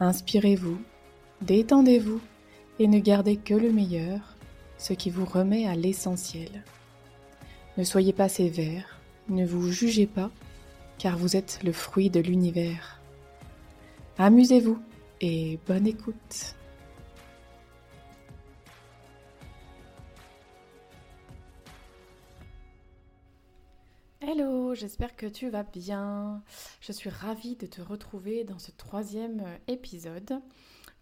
Inspirez-vous, détendez-vous et ne gardez que le meilleur, ce qui vous remet à l'essentiel. Ne soyez pas sévère, ne vous jugez pas, car vous êtes le fruit de l'univers. Amusez-vous et bonne écoute. Hello, j'espère que tu vas bien. Je suis ravie de te retrouver dans ce troisième épisode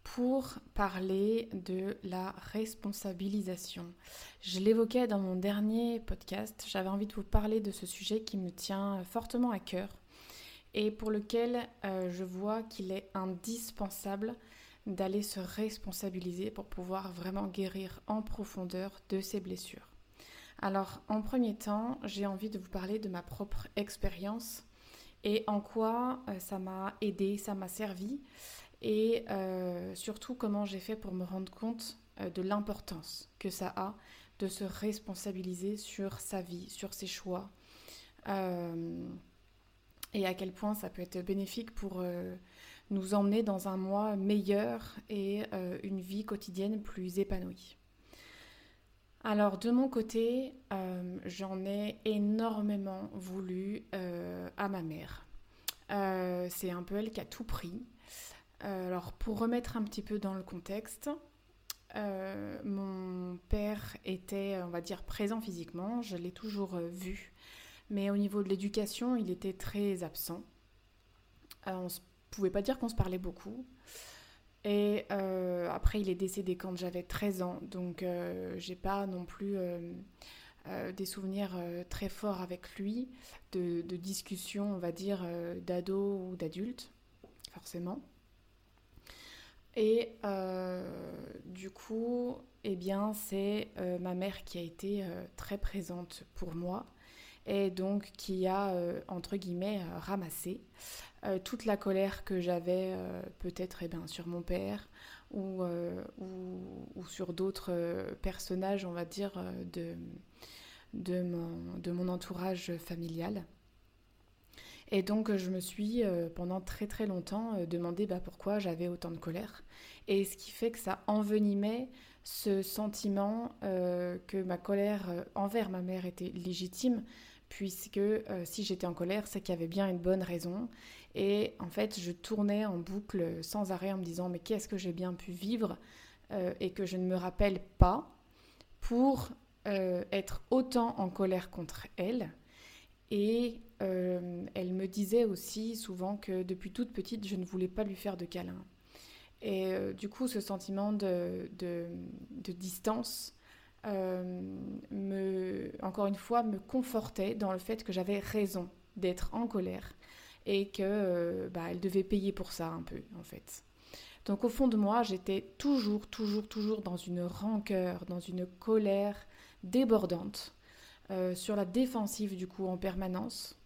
pour parler de la responsabilisation. Je l'évoquais dans mon dernier podcast, j'avais envie de vous parler de ce sujet qui me tient fortement à cœur et pour lequel euh, je vois qu'il est indispensable d'aller se responsabiliser pour pouvoir vraiment guérir en profondeur de ses blessures. Alors, en premier temps, j'ai envie de vous parler de ma propre expérience et en quoi euh, ça m'a aidé, ça m'a servi et euh, surtout comment j'ai fait pour me rendre compte euh, de l'importance que ça a de se responsabiliser sur sa vie, sur ses choix et à quel point ça peut être bénéfique pour nous emmener dans un mois meilleur et une vie quotidienne plus épanouie. Alors de mon côté, euh, j'en ai énormément voulu euh, à ma mère. Euh, c'est un peu elle qui a tout pris. alors pour remettre un petit peu dans le contexte, mon père était, on va dire, présent physiquement, je l'ai toujours vu, mais au niveau de l'éducation, il était très absent. on ne pouvait pas dire qu'on se parlait beaucoup. Et euh, après, il est décédé quand j'avais 13 ans, donc euh, j'ai pas non plus euh, des souvenirs très forts avec lui, de, de discussions, on va dire, d'ado ou d'adulte, forcément. Et du coup, eh bien, c'est ma mère qui a été très présente pour moi et donc qui a, entre guillemets, ramassé euh, toute la colère que j'avais euh, peut-être eh sur mon père ou, euh, ou, sur d'autres personnages, on va dire, de, de, mon, de mon entourage familial. Et donc je me suis pendant très très longtemps demandé bah, pourquoi j'avais autant de colère. Et ce qui fait que ça envenimait ce sentiment que ma colère envers ma mère était légitime, puisque si j'étais en colère, c'est qu'il y avait bien une bonne raison et en fait, je tournais en boucle sans arrêt en me disant mais qu'est-ce que j'ai bien pu vivre euh, et que je ne me rappelle pas pour euh, être autant en colère contre elle. Et euh, elle me disait aussi souvent que depuis toute petite, je ne voulais pas lui faire de câlin. Et du coup, ce sentiment de distance, me, encore une fois, me confortait dans le fait que j'avais raison d'être en colère et que euh, bah, elle devait payer pour ça un peu en fait. Donc au fond de moi, j'étais toujours, toujours, toujours dans une rancœur, dans une colère débordante, euh, sur la défensive du coup en permanence,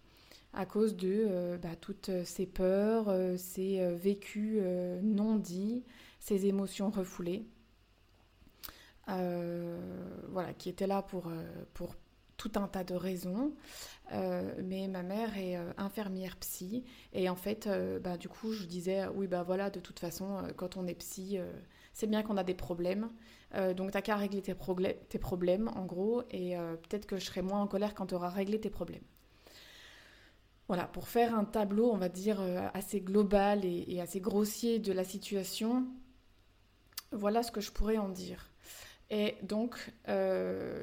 à cause de euh, bah, toutes ces peurs, ces vécus non dits, ces émotions refoulées. Voilà, qui étaient là pour, pour tout un tas de raisons. Euh, mais ma mère est euh, infirmière psy et en fait, euh, bah, du coup, je disais oui bah voilà, de toute façon, quand on est psy, c'est bien qu'on a des problèmes. donc t'as qu'à régler tes, tes, problèmes en gros et peut-être que je serai moins en colère quand tu auras réglé tes problèmes. Voilà, pour faire un tableau, on va dire, assez global et assez grossier de la situation, voilà ce que je pourrais en dire. Et donc,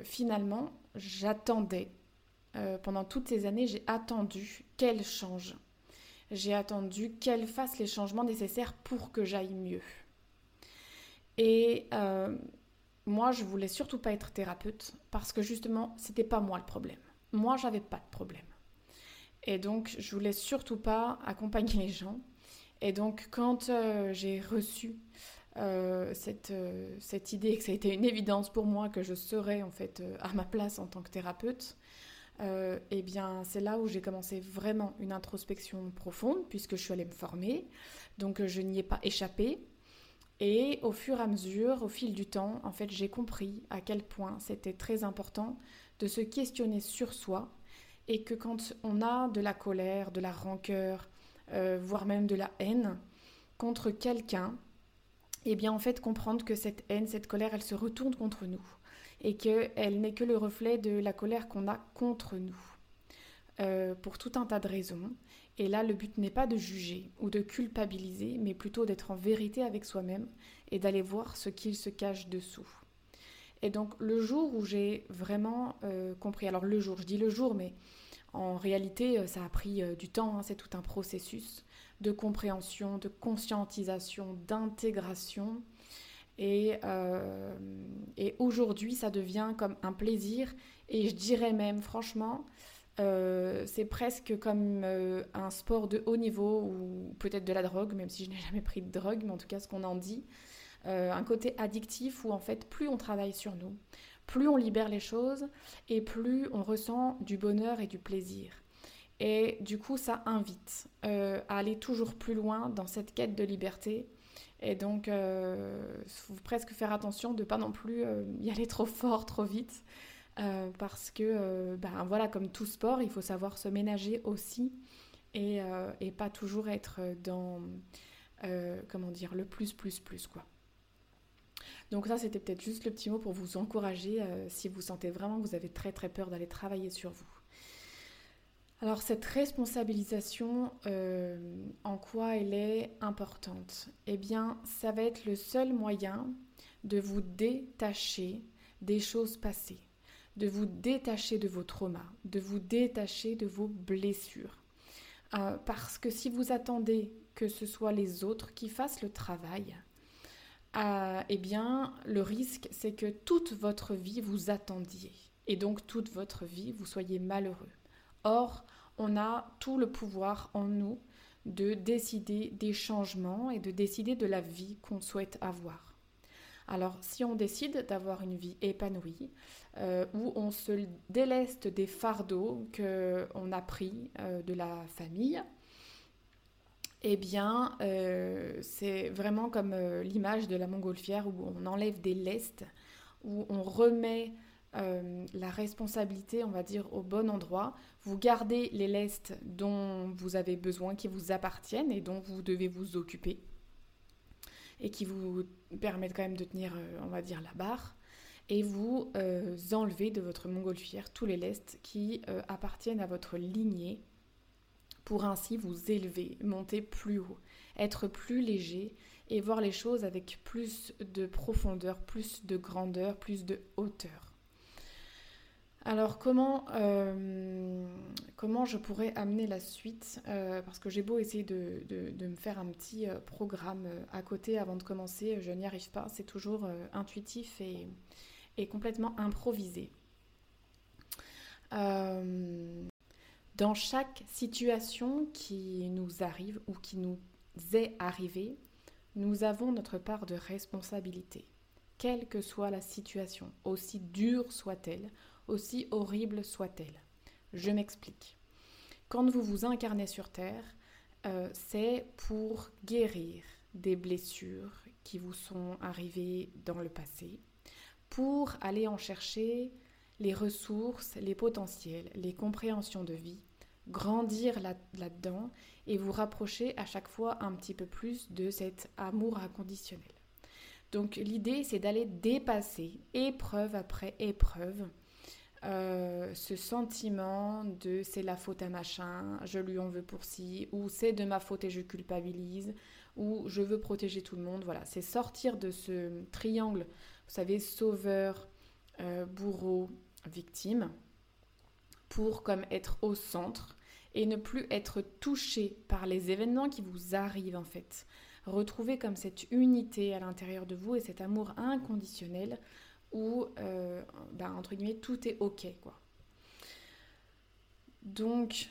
finalement, j'attendais euh, pendant toutes ces années, j'ai attendu qu'elle change. J'ai attendu qu'elle fasse les changements nécessaires pour que j'aille mieux. Et euh, moi, je voulais surtout pas être thérapeute parce que justement, c'était pas moi le problème. Moi, j'avais pas de problème. Et donc, je voulais surtout pas accompagner les gens. Et donc quand j'ai reçu cette, cette idée, que ça a été une évidence pour moi que je serais en fait à ma place en tant que thérapeute, euh, eh bien, c'est là où j'ai commencé vraiment une introspection profonde, puisque je suis allée me former. Donc, euh, je n'y ai pas échappé. Et au fur et à mesure, au fil du temps, en fait, j'ai compris à quel point c'était très important de se questionner sur soi et que quand on a de la colère, de la rancœur, euh, voire même de la haine contre quelqu'un, eh bien, en fait, comprendre que cette haine, cette colère, elle se retourne contre nous et qu'elle n'est que le reflet de la colère qu'on a contre nous, euh, pour tout un tas de raisons. Et là, le but n'est pas de juger ou de culpabiliser, mais plutôt d'être en vérité avec soi-même et d'aller voir ce qu'il se cache dessous. Et donc le jour où j'ai vraiment euh, compris, alors le jour, je dis le jour, mais en réalité, euh, ça a pris du temps, hein, c'est tout un processus de compréhension, de conscientisation, d'intégration euh, et, aujourd'hui, ça devient comme un plaisir. Et je dirais même, franchement, euh, c'est presque comme euh, un sport de haut niveau ou peut-être de la drogue, même si je n'ai jamais pris de drogue, mais en tout cas, ce qu'on en dit. un côté addictif où en fait, plus on travaille sur nous, plus on libère les choses et plus on ressent du bonheur et du plaisir. Et du coup, ça invite à aller toujours plus loin dans cette quête de liberté et donc, il euh, faut presque faire attention de ne pas non plus euh, y aller trop fort, trop vite. Euh, parce que, ben voilà, comme tout sport, il faut savoir se ménager aussi et, et pas toujours être dans, comment dire, le plus, plus, plus, quoi. Donc ça, c'était peut-être juste le petit mot pour vous encourager si vous sentez vraiment que vous avez très, très peur d'aller travailler sur vous. Alors cette responsabilisation, euh, en quoi elle est importante? Eh bien, ça va être le seul moyen de vous détacher des choses passées, de vous détacher de vos traumas, de vous détacher de vos blessures. Euh, parce que si vous attendez que ce soit les autres qui fassent le travail, euh, eh bien, le risque, c'est que toute votre vie vous attendiez. Et donc, toute votre vie, vous soyez malheureux. Or, on a tout le pouvoir en nous de décider des changements et de décider de la vie qu'on souhaite avoir. Alors si on décide d'avoir une vie épanouie, euh, où on se déleste des fardeaux qu'on a pris euh, de la famille, eh bien euh, c'est vraiment comme l'image de la montgolfière où on enlève des lestes, où on remet euh, la responsabilité, on va dire, au bon endroit. Vous gardez les lestes dont vous avez besoin, qui vous appartiennent et dont vous devez vous occuper et qui vous permettent quand même de tenir, euh, on va dire, la barre. Et vous euh, enlevez de votre montgolfière tous les lestes qui appartiennent à votre lignée pour ainsi vous élever, monter plus haut, être plus léger et voir les choses avec plus de profondeur, plus de grandeur, plus de hauteur. Alors comment, euh, comment je pourrais amener la suite euh, Parce que j'ai beau essayer de, me faire un petit euh, programme à côté avant de commencer, je n'y arrive pas. C'est toujours intuitif et, complètement improvisé. dans chaque situation qui nous arrive ou qui nous est arrivée, nous avons notre part de responsabilité, quelle que soit la situation, aussi dure soit-elle, aussi horrible soit-elle. Je m'explique. Quand vous vous incarnez sur Terre, euh, c'est pour guérir des blessures qui vous sont arrivées dans le passé, pour aller en chercher les ressources, les potentiels, les compréhensions de vie, grandir là-dedans et vous rapprocher à chaque fois un petit peu plus de cet amour inconditionnel. Donc l'idée, c'est d'aller dépasser épreuve après épreuve euh, ce sentiment de c'est la faute à machin, je lui en veux pour si, ou c'est de ma faute et je culpabilise, ou je veux protéger tout le monde. Voilà, c'est sortir de ce triangle, vous savez, sauveur, euh, bourreau, victime, pour comme être au centre et ne plus être touché par les événements qui vous arrivent en fait. Retrouver comme cette unité à l'intérieur de vous et cet amour inconditionnel où, euh, ben, entre guillemets, tout est OK. Quoi. Donc,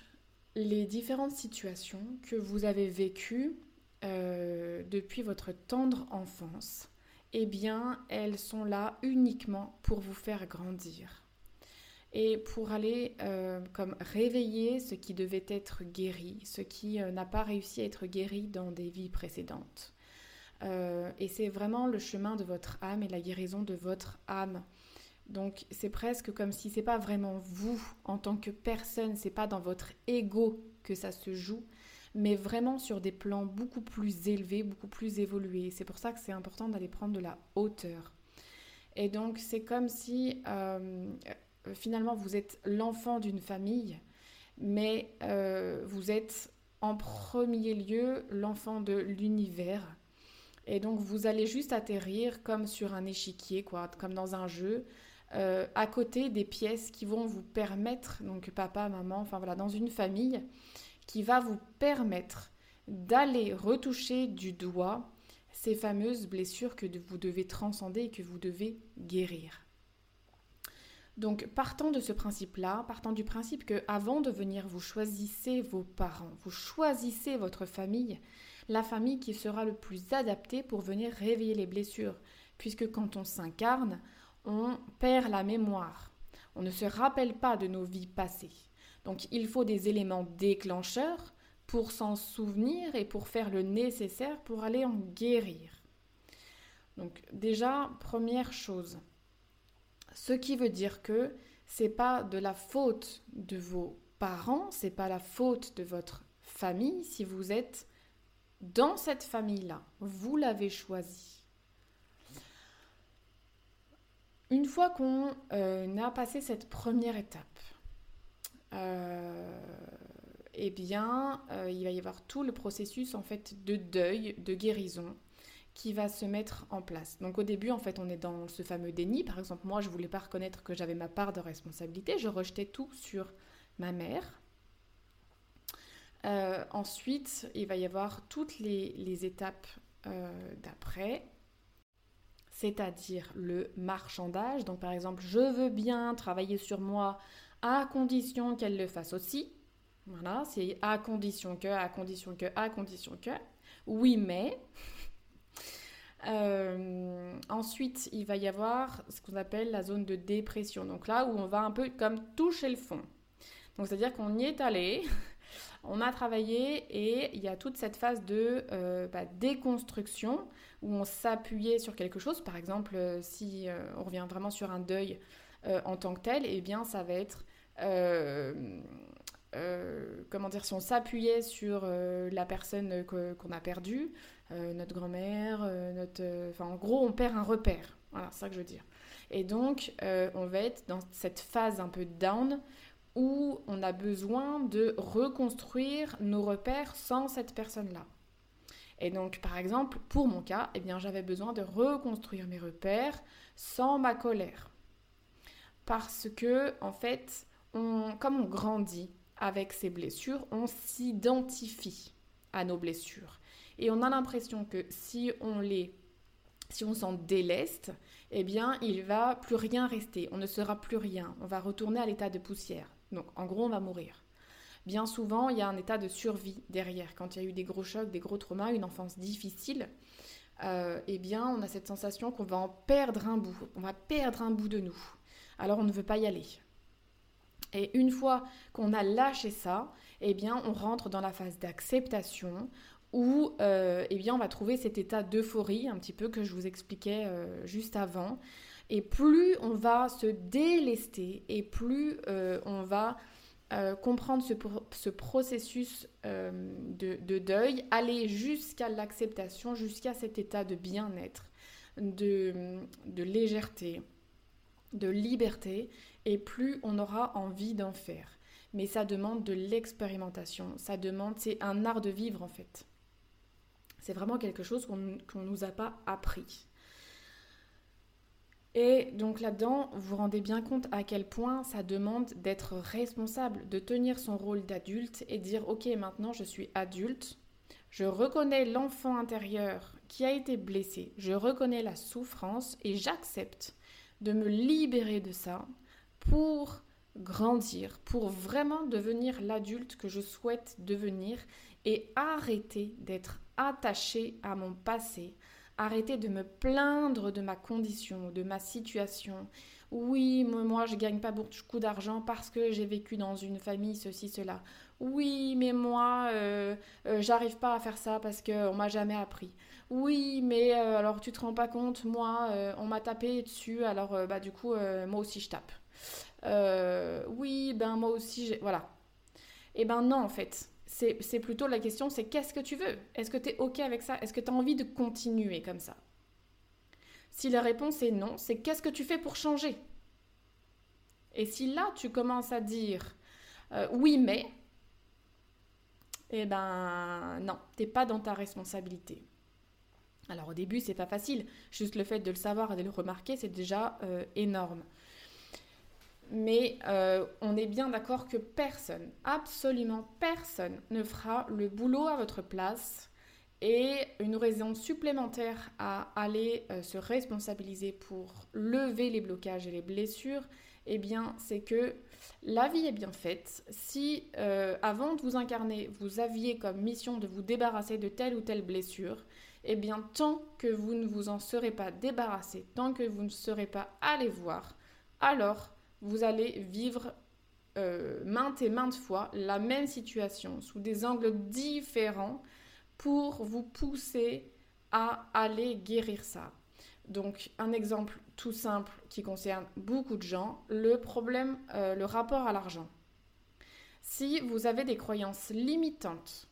les différentes situations que vous avez vécues euh, depuis votre tendre enfance, eh bien, elles sont là uniquement pour vous faire grandir et pour aller euh, comme réveiller ce qui devait être guéri, ce qui n'a pas réussi à être guéri dans des vies précédentes. Et c'est vraiment le chemin de votre âme et la guérison de votre âme. Donc c'est presque comme si c'est pas vraiment vous en tant que personne, c'est pas dans votre ego que ça se joue, mais vraiment sur des plans beaucoup plus élevés, beaucoup plus évolués. C'est pour ça que c'est important d'aller prendre de la hauteur. Et donc c'est comme si euh, finalement vous êtes l'enfant d'une famille, mais euh, vous êtes en premier lieu l'enfant de l'univers. Et donc vous allez juste atterrir comme sur un échiquier, quoi, comme dans un jeu. Euh, à côté des pièces qui vont vous permettre, donc papa, maman, enfin voilà, dans une famille, qui va vous permettre d'aller retoucher du doigt ces fameuses blessures que vous devez transcender et que vous devez guérir. Donc partant de ce principe-là, partant du principe que avant de venir, vous choisissez vos parents, vous choisissez votre famille, la famille qui sera le plus adaptée pour venir réveiller les blessures, puisque quand on s'incarne, on perd la mémoire. On ne se rappelle pas de nos vies passées. Donc il faut des éléments déclencheurs pour s'en souvenir et pour faire le nécessaire pour aller en guérir. Donc déjà, première chose, ce qui veut dire que c'est pas de la faute de vos parents, c'est pas la faute de votre famille si vous êtes dans cette famille-là. Vous l'avez choisi. Une fois qu'on euh, a passé cette première étape, euh, eh bien, euh, il va y avoir tout le processus en fait de deuil, de guérison qui va se mettre en place. Donc au début, en fait, on est dans ce fameux déni. Par exemple, moi, je voulais pas reconnaître que j'avais ma part de responsabilité. Je rejetais tout sur ma mère. Euh, ensuite, il va y avoir toutes les, les étapes d'après, c'est-à-dire le marchandage. Donc par exemple, je veux bien travailler sur moi à condition qu'elle le fasse aussi. Voilà, c'est à condition que, à condition que, à condition que. Oui, mais. Euh, ensuite, il va y avoir ce qu'on appelle la zone de dépression. Donc là où on va un peu comme toucher le fond. Donc c'est-à-dire qu'on y est allé, on a travaillé et il y a toute cette phase de euh, bah, déconstruction où on s'appuyait sur quelque chose. Par exemple, euh, si on revient vraiment sur un deuil en tant que tel, eh bien ça va être euh, euh, comment dire, si on s'appuyait sur euh, la personne qu'on a perdue, notre grand-mère, notre, enfin en gros on perd un repère. Voilà, c'est ça que je veux dire. Et donc on va être dans cette phase un peu down où on a besoin de reconstruire nos repères sans cette personne-là. Et donc, par exemple, pour mon cas, eh bien, j'avais besoin de reconstruire mes repères sans ma colère. Parce que, en fait, comme on grandit avec ces blessures, on s'identifie à nos blessures. Et on a l'impression que si on les si on s'en déleste, eh bien, il va plus rien rester, on ne sera plus rien, on va retourner à l'état de poussière. Donc, en gros, on va mourir. Bien souvent, il y a un état de survie derrière. Quand il y a eu des gros chocs, des gros traumas, une enfance difficile, euh, eh bien, on a cette sensation qu'on va en perdre un bout, on va perdre un bout de nous. Alors, on ne veut pas y aller. Et une fois qu'on a lâché ça, eh bien, on rentre dans la phase d'acceptation où euh, eh bien, on va trouver cet état d'euphorie, un petit peu que je vous expliquais euh, juste avant. Et plus on va se délester et plus euh, on va comprendre ce, processus de, deuil, aller jusqu'à l'acceptation, jusqu'à cet état de bien-être, de légèreté, de liberté, et plus on aura envie d'en faire. Mais ça demande de l'expérimentation, ça demande, c'est un art de vivre en fait. C'est vraiment quelque chose qu'on ne nous a pas appris. Et donc là-dedans, vous vous rendez bien compte à quel point ça demande d'être responsable, de tenir son rôle d'adulte et dire ok maintenant je suis adulte, je reconnais l'enfant intérieur qui a été blessé, je reconnais la souffrance et j'accepte de me libérer de ça pour grandir, pour vraiment devenir l'adulte que je souhaite devenir et arrêter d'être attaché à mon passé. Arrêtez de me plaindre de ma condition, de ma situation. Oui, moi je gagne pas beaucoup d'argent parce que j'ai vécu dans une famille ceci cela. Oui, mais moi euh, euh, j'arrive pas à faire ça parce qu'on m'a jamais appris. Oui, mais euh, alors tu te rends pas compte, moi on m'a tapé dessus, alors bah du coup moi aussi je tape. oui, ben moi aussi voilà. Eh ben non en fait, c'est plutôt la question, c'est qu'est-ce que tu veux? Est-ce que tu es OK avec ça? Est-ce que tu as envie de continuer comme ça? Si la réponse est non, c'est qu'est-ce que tu fais pour changer? Et si là, tu commences à dire euh, oui, mais, eh ben non, t'es pas dans ta responsabilité. Alors au début, c'est pas facile. Juste le fait de le savoir et de le remarquer, c'est déjà euh, énorme. Mais euh, on est bien d'accord que personne, absolument personne, ne fera le boulot à votre place et une raison supplémentaire à aller euh, se responsabiliser pour lever les blocages et les blessures, eh bien, c'est que la vie est bien faite. Si euh, avant de vous incarner, vous aviez comme mission de vous débarrasser de telle ou telle blessure, eh bien, tant que vous ne vous en serez pas débarrassé, tant que vous ne serez pas allé voir, alors vous allez vivre euh, maintes et maintes fois la même situation sous des angles différents pour vous pousser à aller guérir ça. Donc un exemple tout simple qui concerne beaucoup de gens, le problème, euh, le rapport à l'argent. Si vous avez des croyances limitantes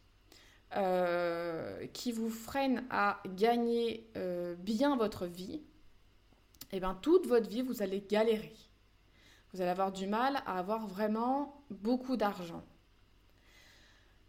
euh, qui vous freinent à gagner bien votre vie, et eh bien toute votre vie, vous allez galérer. Vous allez avoir du mal à avoir vraiment beaucoup d'argent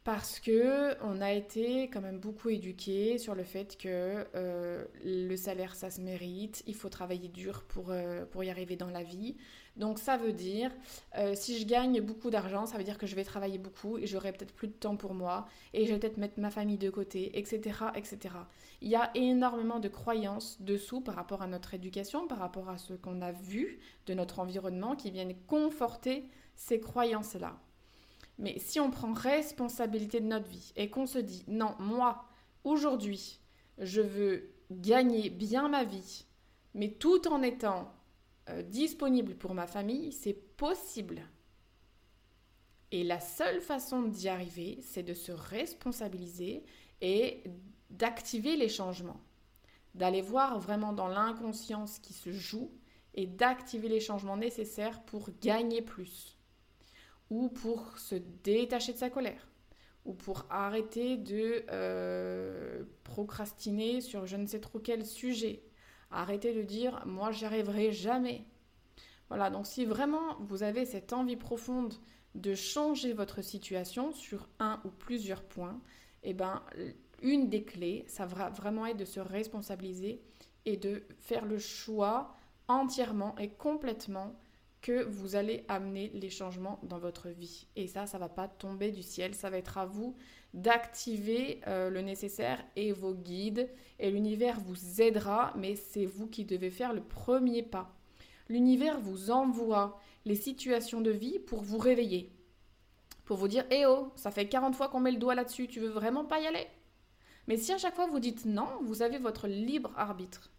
parce que on a été quand même beaucoup éduqué sur le fait que euh, le salaire ça se mérite, il faut travailler dur pour, euh, pour y arriver dans la vie. Donc ça veut dire euh, si je gagne beaucoup d'argent, ça veut dire que je vais travailler beaucoup et j'aurai peut-être plus de temps pour moi et je vais peut-être mettre ma famille de côté, etc., etc. Il y a énormément de croyances dessous par rapport à notre éducation, par rapport à ce qu'on a vu de notre environnement qui viennent conforter ces croyances-là. Mais si on prend responsabilité de notre vie et qu'on se dit non, moi, aujourd'hui, je veux gagner bien ma vie, mais tout en étant euh, disponible pour ma famille, c'est possible. Et la seule façon d'y arriver, c'est de se responsabiliser et d'activer les changements, d'aller voir vraiment dans l'inconscience qui se joue et d'activer les changements nécessaires pour gagner plus. Ou pour se détacher de sa colère, ou pour arrêter de euh, procrastiner sur je ne sais trop quel sujet, arrêter de dire moi j'y arriverai jamais. Voilà, donc si vraiment vous avez cette envie profonde de changer votre situation sur un ou plusieurs points, eh ben, une des clés, ça va vraiment être de se responsabiliser et de faire le choix entièrement et complètement que vous allez amener les changements dans votre vie. Et ça, ça va pas tomber du ciel, ça va être à vous d'activer euh, le nécessaire et vos guides. Et l'univers vous aidera, mais c'est vous qui devez faire le premier pas. L'univers vous envoie les situations de vie pour vous réveiller. Pour vous dire, eh oh, ça fait 40 fois qu'on met le doigt là-dessus, tu veux vraiment pas y aller? Mais si à chaque fois vous dites non, vous avez votre libre arbitre.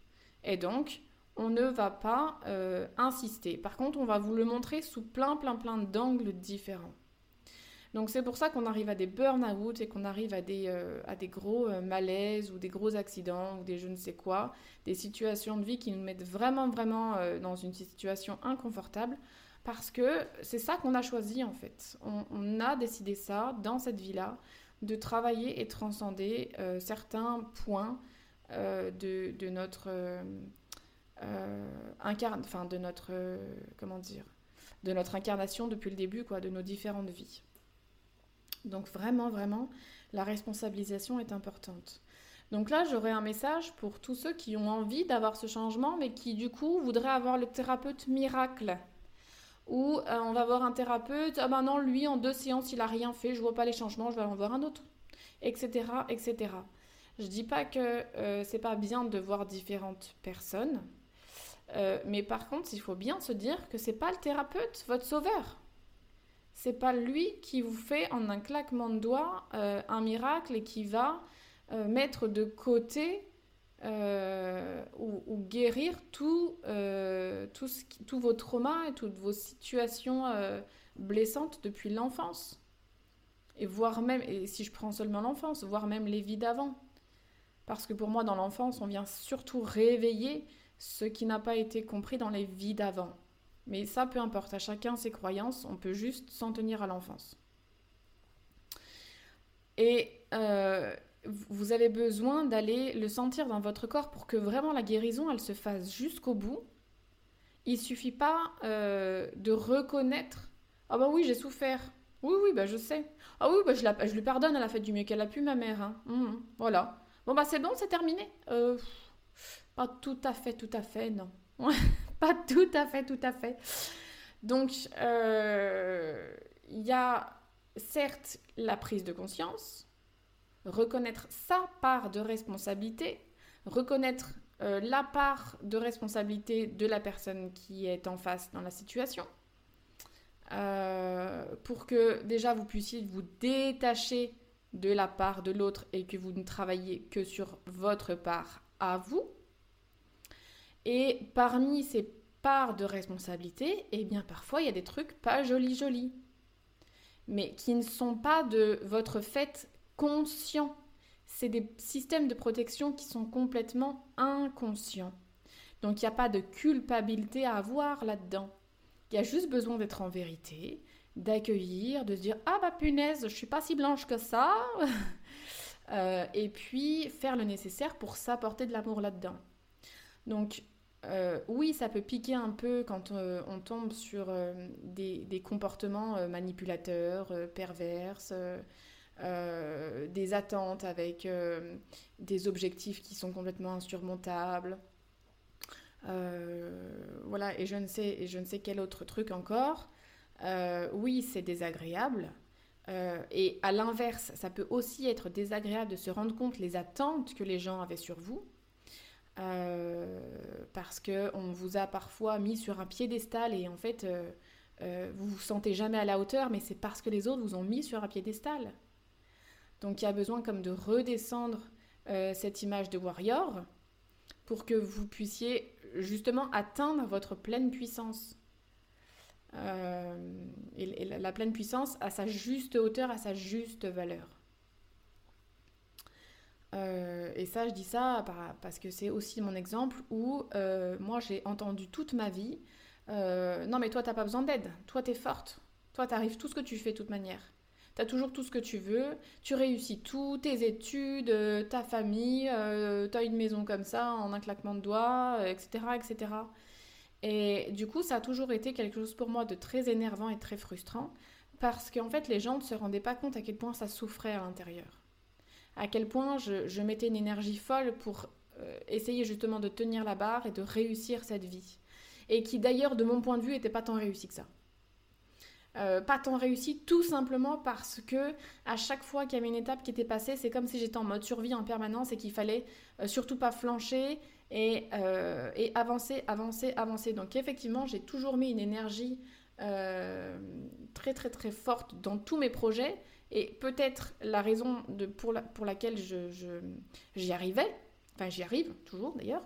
Et donc, on ne va pas euh, insister. Par contre, on va vous le montrer sous plein, plein, plein d'angles différents. Donc c'est pour ça qu'on arrive à des burn-out et qu'on arrive à des, euh, gros euh, malaises ou des gros accidents ou des je ne sais quoi, des situations de vie qui nous mettent vraiment, vraiment dans une situation inconfortable parce que c'est ça qu'on a choisi en fait. On, a décidé ça dans cette vie-là, de travailler et transcender certains points de, notre incarne, enfin de notre, euh, comment dire, de notre incarnation depuis le début, quoi, de nos différentes vies. Donc vraiment, vraiment, la responsabilisation est importante. Donc là, j'aurais un message pour tous ceux qui ont envie d'avoir ce changement, mais qui du coup voudraient avoir le thérapeute miracle. Ou euh, on va voir un thérapeute, ah ben non, lui en deux séances, il a rien fait, je vois pas les changements, je vais en voir un autre, etc., etc. Je dis pas que c'est pas bien de voir différentes personnes, euh, mais par contre, il faut bien se dire que c'est pas le thérapeute, votre sauveur. C'est pas lui qui vous fait en un claquement de doigts euh, un miracle et qui va euh, mettre de côté ou, guérir tout, tout tous vos traumas et toutes vos situations blessantes depuis l'enfance. Et voire même, et si je prends seulement l'enfance, voire même les vies d'avant. Parce que pour moi, dans l'enfance, on vient surtout réveiller ce qui n'a pas été compris dans les vies d'avant. Mais ça, peu importe, à chacun ses croyances, on peut juste s'en tenir à l'enfance. Et euh, vous avez besoin d'aller le sentir dans votre corps pour que vraiment la guérison, elle se fasse jusqu'au bout. Il suffit pas euh, de reconnaître Ah bah oui, j'ai souffert. Oui, oui, bah je sais. Ah oui, bah je, je lui pardonne, elle a fait du mieux qu'elle a pu, ma mère. Hein. Mmh, voilà. Bon bah c'est bon, c'est terminé. Euh, pas tout à fait, tout à fait, non. pas tout à fait, tout à fait. Donc, il y a certes la prise de conscience, reconnaître sa part de responsabilité, reconnaître euh, la part de responsabilité de la personne qui est en face dans la situation, euh, pour que déjà vous puissiez vous détacher de la part de l'autre et que vous ne travailliez que sur votre part à vous. Et parmi ces parts de responsabilité, eh bien parfois il y a des trucs pas jolis jolis mais qui ne sont pas de votre fait conscient. C'est des systèmes de protection qui sont complètement inconscients. Donc il n'y a pas de culpabilité à avoir là-dedans. Il y a juste besoin d'être en vérité, d'accueillir, de se dire ah bah punaise, je suis pas si blanche que ça, euh, et puis faire le nécessaire pour s'apporter de l'amour là-dedans. Donc euh, oui, ça peut piquer un peu quand euh, on tombe sur euh, des, comportements manipulateurs, perverses, des attentes avec des objectifs qui sont complètement insurmontables. voilà, et je ne sais, et je ne sais quel autre truc encore. oui, c'est désagréable. et à l'inverse, ça peut aussi être désagréable de se rendre compte les attentes que les gens avaient sur vous. Euh, parce qu'on vous a parfois mis sur un piédestal et en fait euh, euh, vous vous sentez jamais à la hauteur, mais c'est parce que les autres vous ont mis sur un piédestal. Donc il y a besoin comme de redescendre cette image de warrior pour que vous puissiez justement atteindre votre pleine puissance. et, la pleine puissance à sa juste hauteur, à sa juste valeur. Euh, et ça, je dis ça parce que c'est aussi mon exemple où euh, moi j'ai entendu toute ma vie euh, Non, mais toi, t'as pas besoin d'aide. Toi, t'es forte. Toi, t'arrives tout ce que tu fais de toute manière. T'as toujours tout ce que tu veux. Tu réussis tout, tes études, ta famille, t'as une maison comme ça en un claquement de doigts, etc., etc. Et du coup, ça a toujours été quelque chose pour moi de très énervant et très frustrant parce qu'en fait, les gens ne se rendaient pas compte à quel point ça souffrait à l'intérieur à quel point je, mettais une énergie folle pour euh, essayer justement de tenir la barre et de réussir cette vie. Et qui d'ailleurs, de mon point de vue, n'était pas tant réussi que ça. Euh, pas tant réussi tout simplement parce que à chaque fois qu'il y avait une étape qui était passée, c'est comme si j'étais en mode survie en permanence et qu'il fallait euh, surtout pas flancher et, et, avancer, avancer, avancer. Donc effectivement, j'ai toujours mis une énergie très très très forte dans tous mes projets et peut-être la raison de, pour, la, pour laquelle j'y arrivais, enfin j'y arrive toujours d'ailleurs,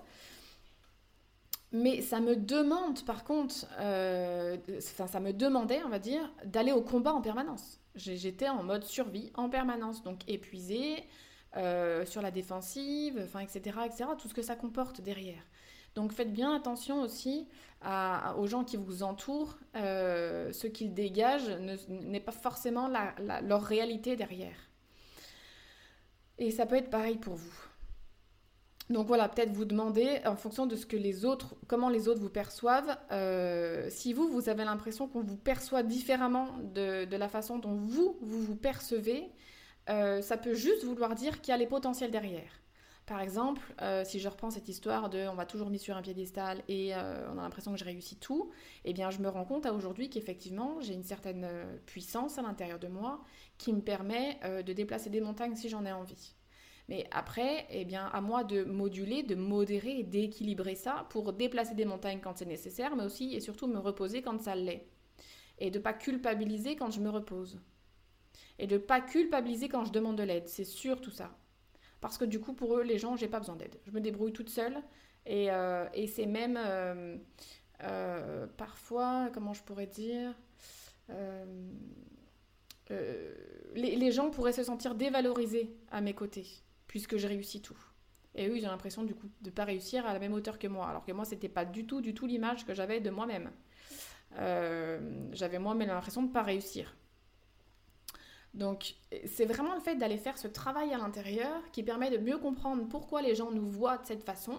mais ça me demande par contre, euh, ça me demandait, on va dire, d'aller au combat en permanence. J'étais en mode survie en permanence, donc épuisée, euh, sur la défensive, enfin etc., etc., tout ce que ça comporte derrière. Donc faites bien attention aussi aux gens qui vous entourent. Euh, ce qu'ils dégagent n'est pas forcément leur réalité derrière. Et ça peut être pareil pour vous. Donc voilà, peut-être vous demander en fonction de ce que les autres, comment les autres vous perçoivent, euh, si vous, vous avez l'impression qu'on vous perçoit différemment de, la façon dont vous, vous percevez, euh, ça peut juste vouloir dire qu'il y a les potentiels derrière. Par exemple, euh, si je reprends cette histoire de on m'a toujours mis sur un piédestal et euh, on a l'impression que je réussis tout, eh bien je me rends compte aujourd'hui qu'effectivement j'ai une certaine euh, puissance à l'intérieur de moi qui me permet de déplacer des montagnes si j'en ai envie. Mais après, eh bien à moi de moduler, de modérer d'équilibrer ça pour déplacer des montagnes quand c'est nécessaire, mais aussi et surtout me reposer quand ça l'est. Et de pas culpabiliser quand je me repose. Et de pas culpabiliser quand je demande de l'aide, c'est sûr tout ça. Parce que du coup, pour eux, les gens, j'ai pas besoin d'aide. Je me débrouille toute seule. Et, euh, c'est même euh, euh, parfois, comment je pourrais dire, les, gens pourraient se sentir dévalorisés à mes côtés, puisque je réussis tout. Et eux, ils ont l'impression du coup de ne pas réussir à la même hauteur que moi, alors que moi, c'était pas du tout, du tout l'image que j'avais de moi-même. j'avais moi-même l'impression de ne pas réussir. Donc, c'est vraiment le fait d'aller faire ce travail à l'intérieur qui permet de mieux comprendre pourquoi les gens nous voient de cette façon.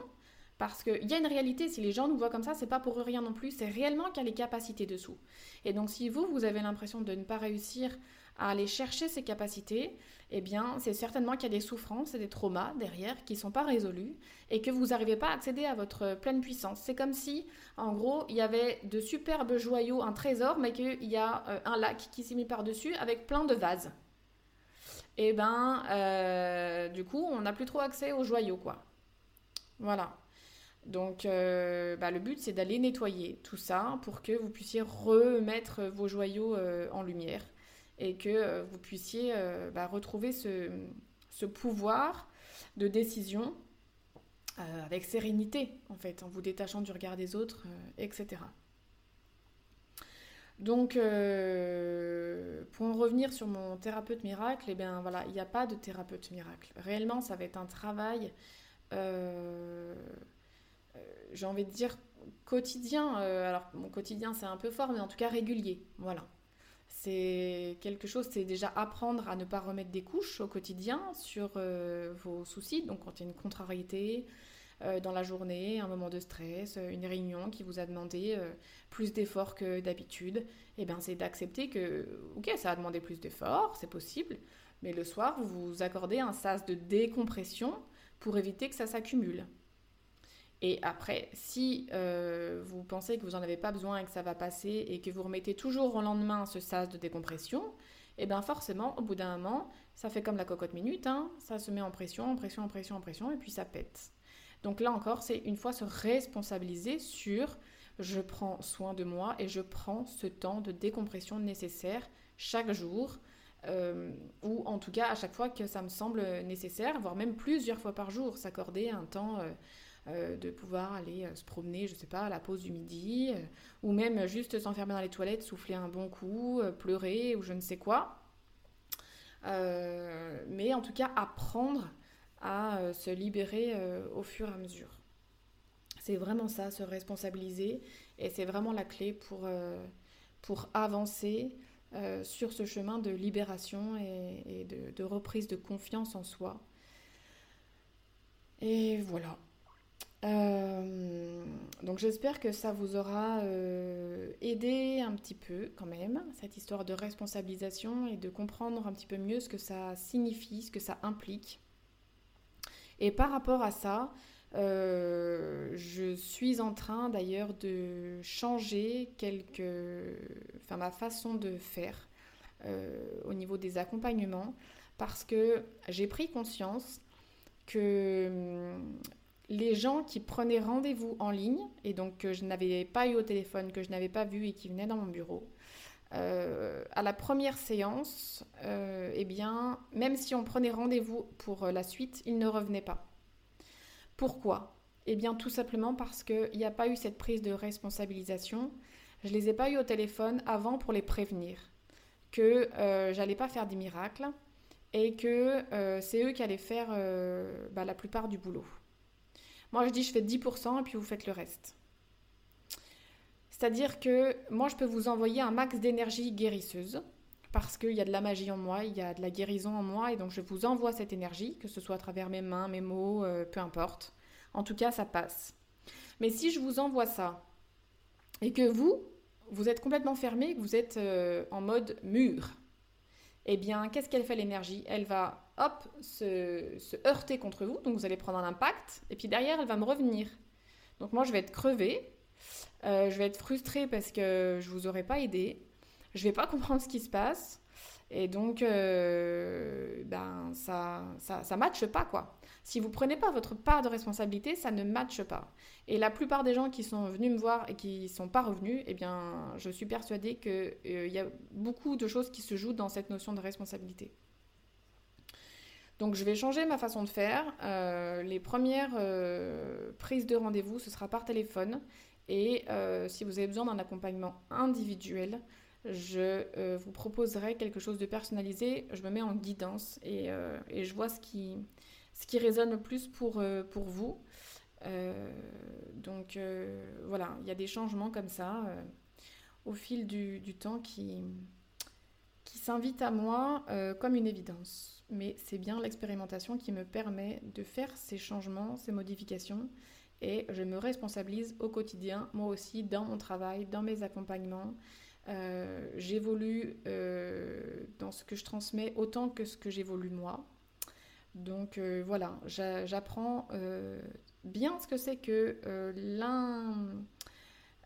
Parce qu'il y a une réalité, si les gens nous voient comme ça, c'est pas pour rien non plus, c'est réellement qu'il y a les capacités dessous. Et donc, si vous, vous avez l'impression de ne pas réussir à aller chercher ces capacités, eh bien, c'est certainement qu'il y a des souffrances et des traumas derrière qui ne sont pas résolus et que vous n'arrivez pas à accéder à votre pleine puissance. C'est comme si, en gros, il y avait de superbes joyaux, un trésor, mais qu'il y a euh, un lac qui s'est mis par-dessus avec plein de vases. Eh ben, euh, du coup, on n'a plus trop accès aux joyaux, quoi. Voilà. Donc, euh, bah, le but, c'est d'aller nettoyer tout ça pour que vous puissiez remettre vos joyaux en lumière et que euh, vous puissiez euh, bah, retrouver ce, pouvoir de décision euh, avec sérénité, en fait, en vous détachant du regard des autres, etc. Donc, pour en revenir sur mon thérapeute miracle, eh bien il n'y a pas de thérapeute miracle. Réellement, ça va être un travail, j'ai envie de dire quotidien. alors, mon quotidien, c'est un peu fort, mais en tout cas régulier. Voilà. C'est quelque chose, c'est déjà apprendre à ne pas remettre des couches au quotidien sur euh, vos soucis. Donc quand il y a une contrariété euh, dans la journée, un moment de stress, euh, une réunion qui vous a demandé plus d'efforts que d'habitude, eh bien c'est d'accepter que, ok, ça a demandé plus d'efforts, c'est possible, mais le soir, vous vous accordez un sas de décompression pour éviter que ça s'accumule. Et après, si euh, vous pensez que vous n'en avez pas besoin et que ça va passer et que vous remettez toujours au lendemain ce sas de décompression, et eh bien forcément, au bout d'un moment, ça fait comme la cocotte minute, hein, ça se met en pression, en pression, en pression, en pression, et puis ça pète. Donc là encore, c'est une fois se responsabiliser sur je prends soin de moi et je prends ce temps de décompression nécessaire chaque jour, euh, ou en tout cas à chaque fois que ça me semble nécessaire, voire même plusieurs fois par jour, s'accorder un temps. Euh, euh, de pouvoir aller euh, se promener, je sais pas, à la pause du midi, euh, ou même juste s'enfermer dans les toilettes, souffler un bon coup, pleurer ou je ne sais quoi. mais en tout cas, apprendre à se libérer au fur et à mesure. C'est vraiment ça, se responsabiliser, et c'est vraiment la clé pour, pour avancer sur ce chemin de libération et, de reprise de confiance en soi. Et voilà. Euh, donc j'espère que ça vous aura euh, aidé un petit peu quand même, cette histoire de responsabilisation et de comprendre un petit peu mieux ce que ça signifie, ce que ça implique. Et par rapport à ça, euh, je suis en train d'ailleurs de changer quelque, enfin, ma façon de faire au niveau des accompagnements parce que j'ai pris conscience que les gens qui prenaient rendez-vous en ligne, et donc que je n'avais pas eu au téléphone, que je n'avais pas vu et qui venaient dans mon bureau, euh, à la première séance, euh, eh bien, même si on prenait rendez-vous pour la suite, ils ne revenaient pas. Pourquoi? Eh bien, tout simplement parce qu'il n'y a pas eu cette prise de responsabilisation. Je ne les ai pas eu au téléphone avant pour les prévenir que euh, j'allais pas faire des miracles et que euh, c'est eux qui allaient faire bah, la plupart du boulot. Moi, je dis je fais 10% et puis vous faites le reste. C'est-à-dire que moi, je peux vous envoyer un max d'énergie guérisseuse parce qu'il y a de la magie en moi, il y a de la guérison en moi, et donc je vous envoie cette énergie, que ce soit à travers mes mains, mes mots, euh, peu importe. En tout cas, ça passe. Mais si je vous envoie ça, et que vous, vous êtes complètement fermé, que vous êtes euh, en mode mur, eh bien, qu'est-ce qu'elle fait l'énergie? Elle va hop, se, heurter contre vous, donc vous allez prendre un impact, et puis derrière, elle va me revenir. Donc moi, je vais être crevée, euh, je vais être frustrée parce que je vous aurais pas aidé, je vais pas comprendre ce qui se passe, et donc, euh, ben, ça, ça, ça matche pas, quoi. Si vous prenez pas votre part de responsabilité, ça ne matche pas. Et la plupart des gens qui sont venus me voir et qui sont pas revenus, eh bien, je suis persuadée qu'il euh, y a beaucoup de choses qui se jouent dans cette notion de responsabilité. Donc je vais changer ma façon de faire. les premières prises de rendez-vous, ce sera par téléphone. Et si vous avez besoin d'un accompagnement individuel, je vous proposerai quelque chose de personnalisé. Je me mets en guidance et, et je vois ce qui, ce qui résonne le plus pour, pour vous. Euh, donc euh, voilà, il y a des changements comme ça euh, au fil du, temps qui, qui s'invitent à moi comme une évidence. Mais c'est bien l'expérimentation qui me permet de faire ces changements, ces modifications. Et je me responsabilise au quotidien, moi aussi, dans mon travail, dans mes accompagnements. j'évolue dans ce que je transmets autant que ce que j'évolue moi. Donc voilà, j'apprends bien ce que c'est que euh, l'un...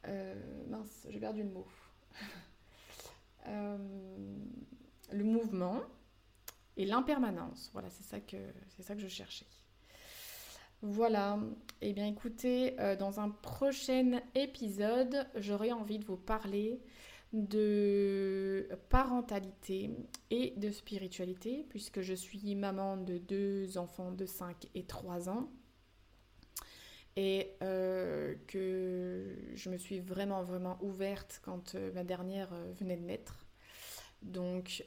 Euh, mince, j'ai perdu le mot. Euh, le mouvement et l'impermanence. Voilà, c'est ça, que, c'est ça que je cherchais. Voilà, et eh bien écoutez, dans un prochain épisode, j'aurai envie de vous parler de parentalité et de spiritualité, puisque je suis maman de deux enfants de 5 et 3 ans et euh, que je me suis vraiment vraiment ouverte quand euh, ma dernière euh, venait de naître. Donc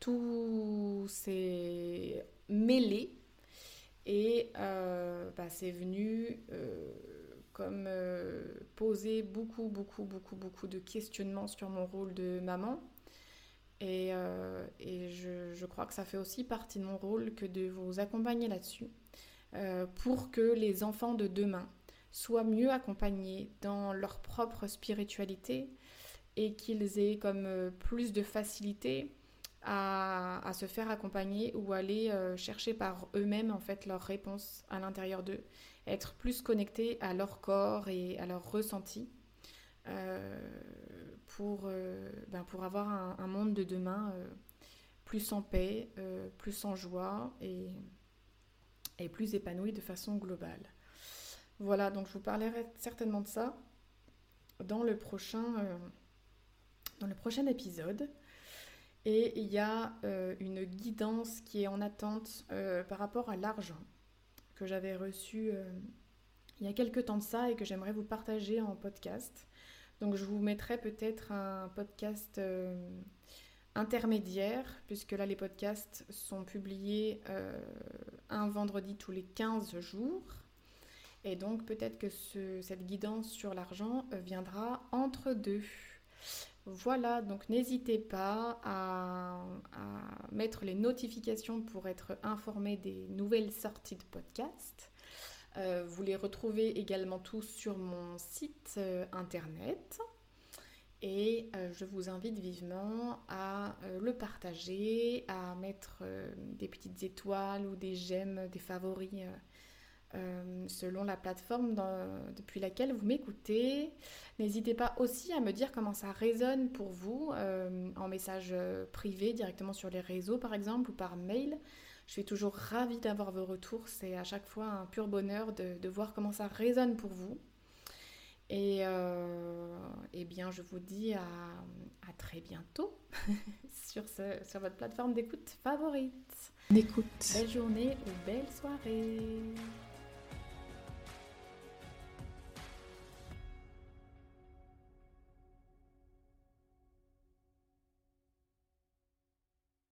tout s'est mêlé et bah, c'est venu comme poser beaucoup beaucoup beaucoup beaucoup de questionnements sur mon rôle de maman. Et, je, crois que ça fait aussi partie de mon rôle que de vous accompagner là-dessus. Euh, pour que les enfants de demain soient mieux accompagnés dans leur propre spiritualité et qu'ils aient comme euh, plus de facilité à, se faire accompagner ou aller euh, chercher par eux-mêmes en fait leurs réponses à l'intérieur d'eux, être plus connectés à leur corps et à leur ressenti pour, ben, pour avoir un, monde de demain plus en paix, plus en joie et et plus épanouie de façon globale. Voilà, donc je vous parlerai certainement de ça dans le prochain, euh, dans le prochain épisode. Et il y a euh, une guidance qui est en attente euh, par rapport à l'argent que j'avais reçu il y a quelques temps de ça et que j'aimerais vous partager en podcast. Donc je vous mettrai peut-être un podcast intermédiaire, puisque là les podcasts sont publiés euh, un vendredi tous les 15 jours. Et donc peut-être que cette guidance sur l'argent euh, viendra entre deux. Voilà, donc n'hésitez pas à, mettre les notifications pour être informé des nouvelles sorties de podcasts. Euh, vous les retrouvez également tous sur mon site internet. Et euh, je vous invite vivement à euh, le partager, à mettre euh, des petites étoiles ou des j'aime, des favoris selon la plateforme depuis laquelle vous m'écoutez. N'hésitez pas aussi à me dire comment ça résonne pour vous en message privé directement sur les réseaux par exemple ou par mail. Je suis toujours ravie d'avoir vos retours. C'est à chaque fois un pur bonheur de, de voir comment ça résonne pour vous. Et euh, eh bien, je vous dis à, à très bientôt sur, ce, sur votre plateforme d'écoute favorite. D'écoute. Belle journée ou belle soirée.